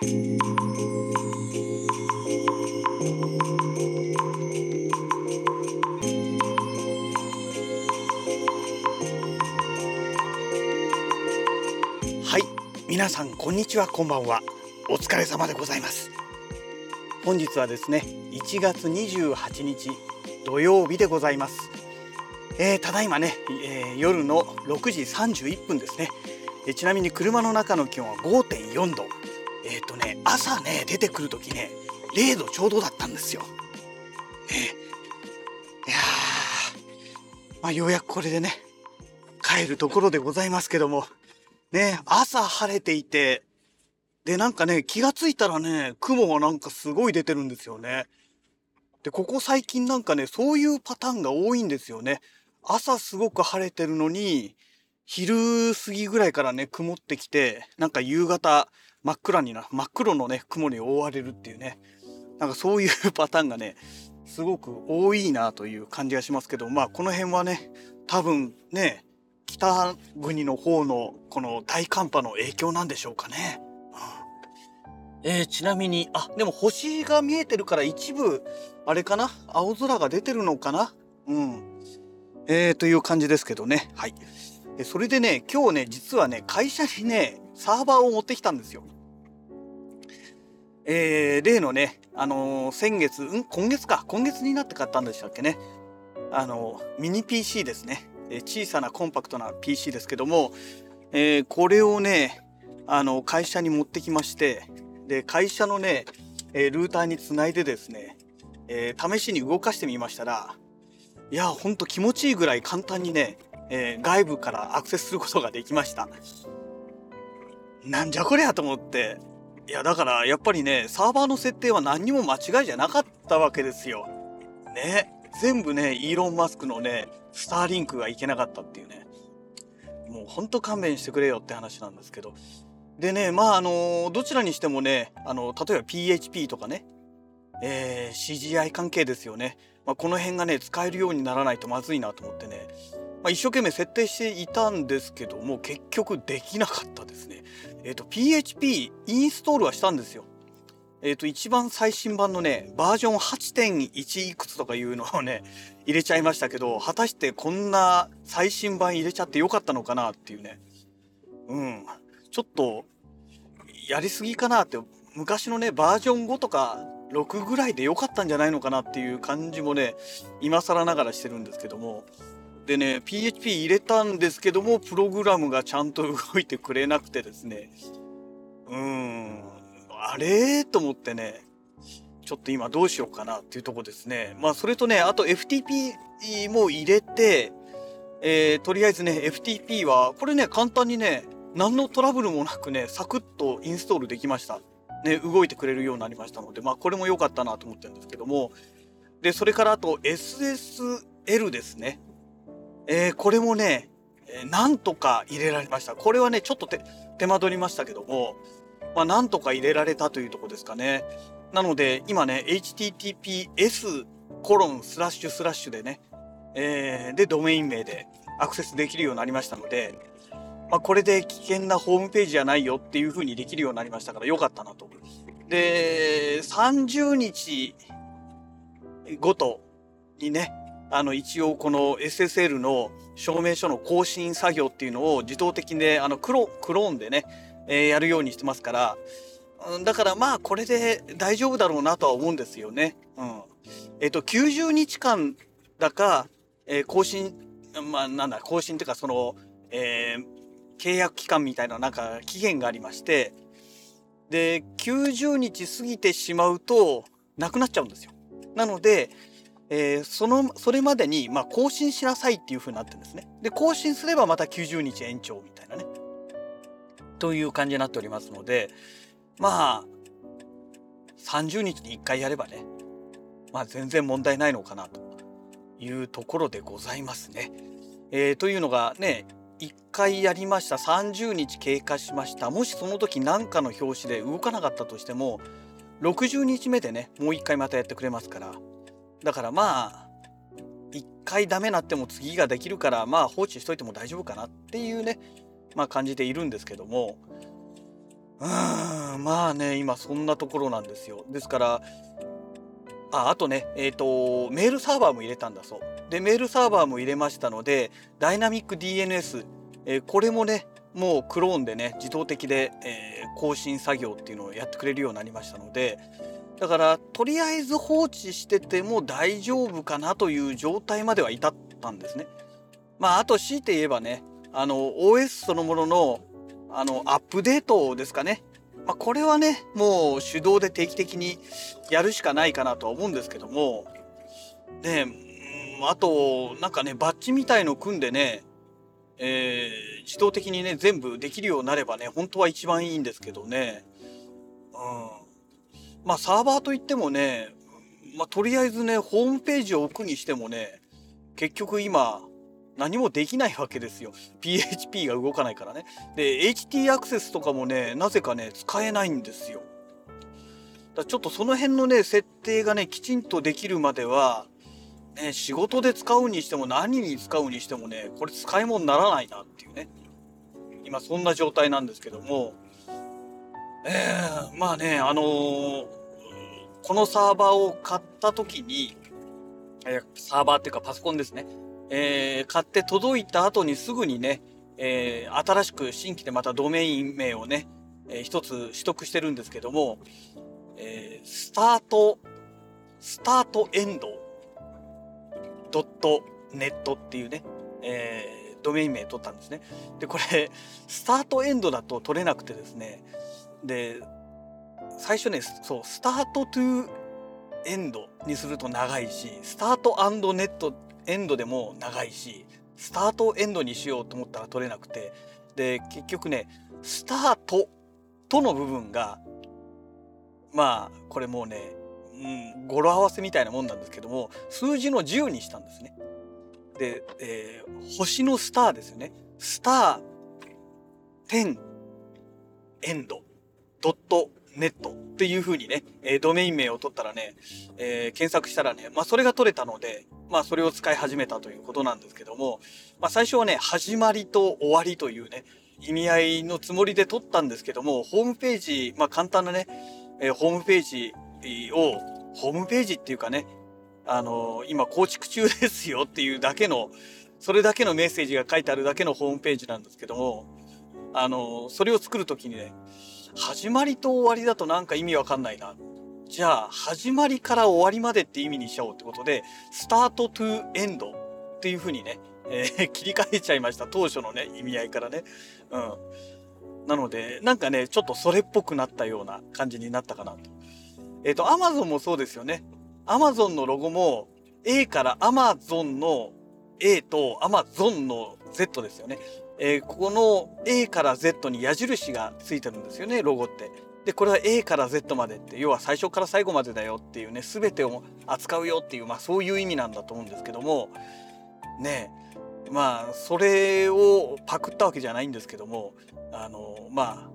はい皆さんこんにちはこんばんは。お疲れ様でございます。本日はですね1月28日土曜日でございます、えー、ただいまね、えー、夜の6時31分ですね、えー、ちなみに車の中の気温は5.4度。えっ、とね朝ね出てくる時ね0度ちょうどだったんですよ、えいやまあようやくこれでね帰るところでございますけどもね、朝晴れていて、で、なんかね、気がついたらね、雲がなんかすごい出てるんですよね。で、ここ最近なんかね、そういうパターンが多いんですよね。朝すごく晴れてるのに、昼過ぎぐらいからね、曇ってきて、なんか夕方、真っ暗にな、真っ黒のね、雲に覆われるっていうね。なんかそういう パターンがね、すごく多いなという感じがしますけど、まあこの辺はね、多分ね、北国の方のこの大寒波の影響なんでしょうかね。えー、ちなみに、あ、でも星が見えてるから一部、あれかな？青空が出てるのかな？うん。えー、という感じですけどね。はい。それでね、今日ね、実はね、会社にね、サーバーを持ってきたんですよ。えー、例のね、あのー、先月、うん、今月か、今月になって買ったんでしたっけね。あのー、ミニ PC ですね。え小さなコンパクトな PC ですけども、え、これをねあの会社に持ってきましてで会社のね、えルーターにつないでですね、え、試しに動かしてみましたらいやほんと気持ちいいぐらい簡単にね、え、外部からアクセスすることができましたなんじゃこりゃと思っていやだからやっぱりねサーバーの設定は何にも間違いじゃなかったわけですよね全部ねイーロン・マスクのねスターリンクがいけなかったっていうね。もうほんと勘弁してくれよって話なんですけど。でね、まああの、どちらにしてもね、あの、例えば PHP とかね、えー、CGI 関係ですよね。まあ、この辺がね、使えるようにならないとまずいなと思ってね、まあ、一生懸命設定していたんですけども、結局できなかったですね。えっ、ー、と、PHP インストールはしたんですよ。えっ、ー、と、一番最新版のね、バージョン8.1いくつとかいうのをね、入れちゃいましたけど、果たしてこんな最新版入れちゃってよかったのかなっていうね。うん。ちょっと、やりすぎかなって、昔のね、バージョン5とか6ぐらいでよかったんじゃないのかなっていう感じもね、今更ながらしてるんですけども。でね、PHP 入れたんですけども、プログラムがちゃんと動いてくれなくてですね。うん。あれ？と思ってね、ちょっと今どうしようかなっていうとこですね。まあそれとね、あと FTP も入れて、えー、とりあえずね、FTP は、これね、簡単にね、何のトラブルもなくね、サクッとインストールできました。ね、動いてくれるようになりましたので、まあこれも良かったなと思ってるんですけども、で、それからあと SSL ですね。えー、これもね、なんとか入れられました。これはね、ちょっと手間取りましたけども、まあ、なんとか入れられたというとこですかね。なので、今ね、https コロンスラッシュスラッシュでね、えー、で、ドメイン名でアクセスできるようになりましたので、まあ、これで危険なホームページじゃないよっていう風にできるようになりましたから良かったなと。で、30日ごとにね、あの、一応この SSL の証明書の更新作業っていうのを自動的にね、あのクロ、クローンでね、えー、やるようにしてますから、うん、だからまあこれで大丈夫だろうなとは思うんですよね。うん。えっ、ー、と、90日間だか、えー、更新、まあなんだ、更新っていうかその、えー、契約期間みたいななんか期限がありまして、で、90日過ぎてしまうと、なくなっちゃうんですよ。なので、えー、その、それまでに、まあ、更新しなさいっていう風になってるんですね。で、更新すればまた90日延長みたいなね。という感じになっておりますので、まあ、30日に1回やればね、まあ全然問題ないのかなというところでございますね。えー、というのがね、1回やりました30日経過しましたもしその時何かの表紙で動かなかったとしても60日目でねもう1回またやってくれますからだからまあ1回ダメなっても次ができるからまあ放置しといても大丈夫かなっていうねまあ感じでいるんですけどもうーん、まあね、今そんなところなんですよ。ですから、あ、あとね、えっ、ー、と、メールサーバーも入れたんだそう。で、メールサーバーも入れましたので、ダイナミック DNS、えー、これもね、もうクローンでね、自動的で、えー、更新作業っていうのをやってくれるようになりましたので、だから、とりあえず放置してても大丈夫かなという状態までは至ったんですね。まあ、あと強いて言えばね、あの、OS そのもののあの、アップデートですかね。まあ、これはね、もう手動で定期的にやるしかないかなとは思うんですけども、ね、あと、なんかね、バッジみたいの組んでね、えー、自動的にね、全部できるようになればね、本当は一番いいんですけどね。うん。まあ、サーバーといってもね、まあ、とりあえずね、ホームページを置くにしてもね、結局今、何もできないわけですよ。PHP が動かないからね。で、HT アクセスとかもね、なぜかね、使えないんですよ。だちょっとその辺のね、設定がね、きちんとできるまでは、ね、仕事で使うにしても何に使うにしてもね、これ使い物にならないなっていうね。今そんな状態なんですけども、えー、まあね、あのー、このサーバーを買った時に、え、サーバーっていうかパソコンですね。えー、買って届いた後にすぐにね、えー、新しく新規でまたドメイン名をね、えー、一つ取得してるんですけども、えー、スタート、スタートエンドドットネットっていうね、えー、ドメイン名取ったんですね。で、これ、スタートエンドだと取れなくてですね、で、最初ね、そう、スタートトゥエンドにすると長いし、スタートネットエンドでも長いしスタートエンドにしようと思ったら取れなくてで結局ねスタートとの部分がまあこれもうね、うん、語呂合わせみたいなもんなんですけども数字の10にしたんですね。で、えー、星のスターですよね。スター10エンドドットネットっていう風にね、え、ドメイン名を取ったらね、えー、検索したらね、まあそれが取れたので、まあそれを使い始めたということなんですけども、まあ最初はね、始まりと終わりというね、意味合いのつもりで取ったんですけども、ホームページ、まあ簡単なね、えー、ホームページを、ホームページっていうかね、あの今構築中ですよっていうだけの、それだけのメッセージが書いてあるだけのホームページなんですけども、あのそれを作るときにね、始まりと終わりだとなんか意味わかんないな。じゃあ、始まりから終わりまでって意味にしちゃおうってことで、スタートトゥエンドっていう風にね、えー、切り替えちゃいました。当初のね、意味合いからね。うん。なので、なんかね、ちょっとそれっぽくなったような感じになったかなと。えっ、ー、と、Amazon もそうですよね。Amazon のロゴも A から Amazon の A と Amazon の Z ですよね。えー、ここの A から Z に矢印がついてるんですよね、ロゴって。で、これは A から Z までって、要は最初から最後までだよっていうね、全てを扱うよっていう、まあそういう意味なんだと思うんですけども、ねまあ、それをパクったわけじゃないんですけども、あの、まあ、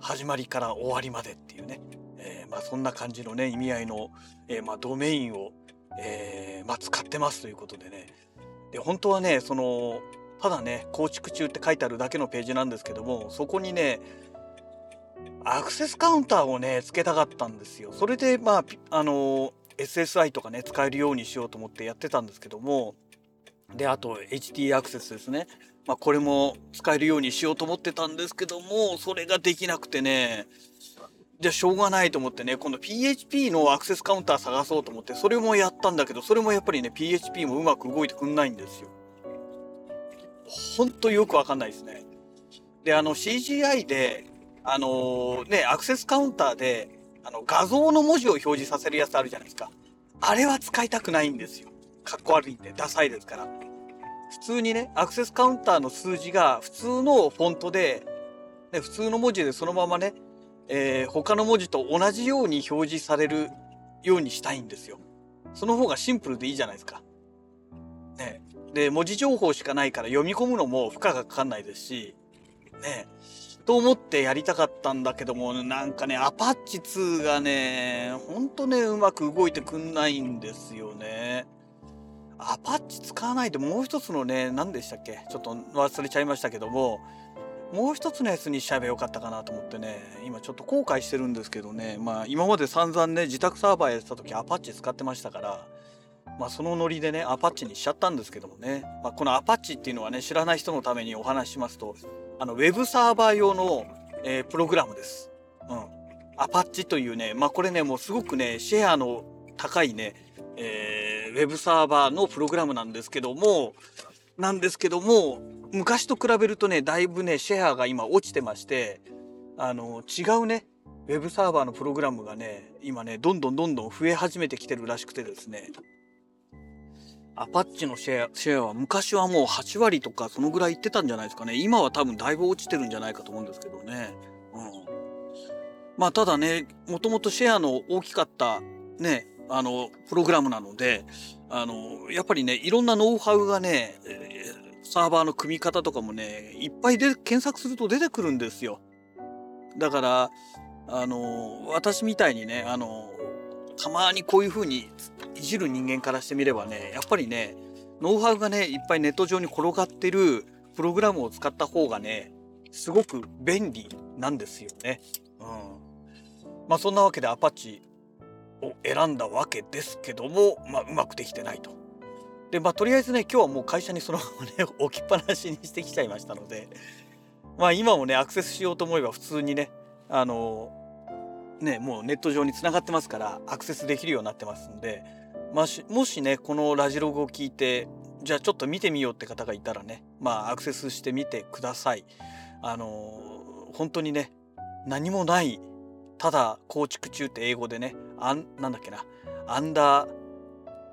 始まりから終わりまでっていうね、えー、まあそんな感じのね、意味合いの、えー、まあドメインを、えー、まあ使ってますということでね、で、本当はね、その、ただね、構築中って書いてあるだけのページなんですけども、そこにね、アクセスカウンターをね、つけたかったんですよ。それで、まあ、あの、SSI とかね、使えるようにしようと思ってやってたんですけども、で、あと、HT アクセスですね。まあ、これも使えるようにしようと思ってたんですけども、それができなくてね、じゃあしょうがないと思ってね、今度 PHP のアクセスカウンター探そうと思って、それもやったんだけど、それもやっぱりね、PHP もうまく動いてくんないんですよ。ほんとよくわかんないですね。で、あの CGI で、あのー、ね、アクセスカウンターで、あの画像の文字を表示させるやつあるじゃないですか。あれは使いたくないんですよ。かっこ悪いんで、ダサいですから。普通にね、アクセスカウンターの数字が普通のフォントで、ね、普通の文字でそのままね、えー、他の文字と同じように表示されるようにしたいんですよ。その方がシンプルでいいじゃないですか。ね。で、文字情報しかないから読み込むのも負荷がかかんないですし、ね。と思ってやりたかったんだけども、なんかね、アパッチ2がね、ほんとね、うまく動いてくんないんですよね。アパッチ使わないでもう一つのね、何でしたっけ？ちょっと忘れちゃいましたけども、もう一つのやつにしちゃえばよかったかなと思ってね今ちょっと後悔してるんですけどねまあ今まで散々ね自宅サーバーやってた時アパッチ使ってましたからまあそのノリでねアパッチにしちゃったんですけどもね、まあ、このアパッチっていうのはね知らない人のためにお話ししますとあのウェブサーバー用の、えー、プログラムです。うん。アパッチというねまあこれねもうすごくねシェアの高いね、えー、ウェブサーバーのプログラムなんですけどもなんですけども昔と比べるとね、だいぶね、シェアが今落ちてまして、あの、違うね、ウェブサーバーのプログラムがね、今ね、どんどんどんどん増え始めてきてるらしくてですね、アパッチのシェアシェアは昔はもう8割とかそのぐらいいってたんじゃないですかね。今は多分だいぶ落ちてるんじゃないかと思うんですけどね。うん。まあただね、もともとシェアの大きかったね、あの、プログラムなので、あの、やっぱりね、いろんなノウハウがね、サーバーの組み方とかもね、いっぱいで検索すると出てくるんですよ。だから、あの、私みたいにね、あの、たまにこういう風にいじる人間からしてみればね、やっぱりね、ノウハウがね、いっぱいネット上に転がってるプログラムを使った方がね、すごく便利なんですよね。うん。まあそんなわけでアパッチを選んだわけですけども、まあうまくできてないと。でまあとりあえずね今日はもう会社にそのままね 置きっぱなしにしてきちゃいましたのでまあ今もねアクセスしようと思えば普通にねあのねもうネット上につながってますからアクセスできるようになってますんで、まあ、もしねこのラジログを聞いてじゃあちょっと見てみようって方がいたらねまあアクセスしてみてください。あの本当にね何もないただ構築中って英語でねあんなんだっけなアンダー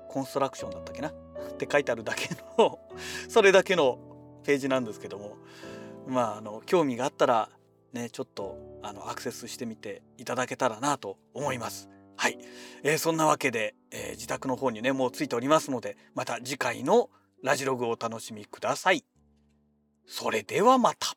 コンストラクションだったっけな って書いてあるだけの それだけのページなんですけどもまああの興味があったらねちょっとあのアクセスしてみていただけたらなと思います。はい、えー、そんなわけで、えー、自宅の方にねもうついておりますのでまた次回のラジログをお楽しみください。それではまた。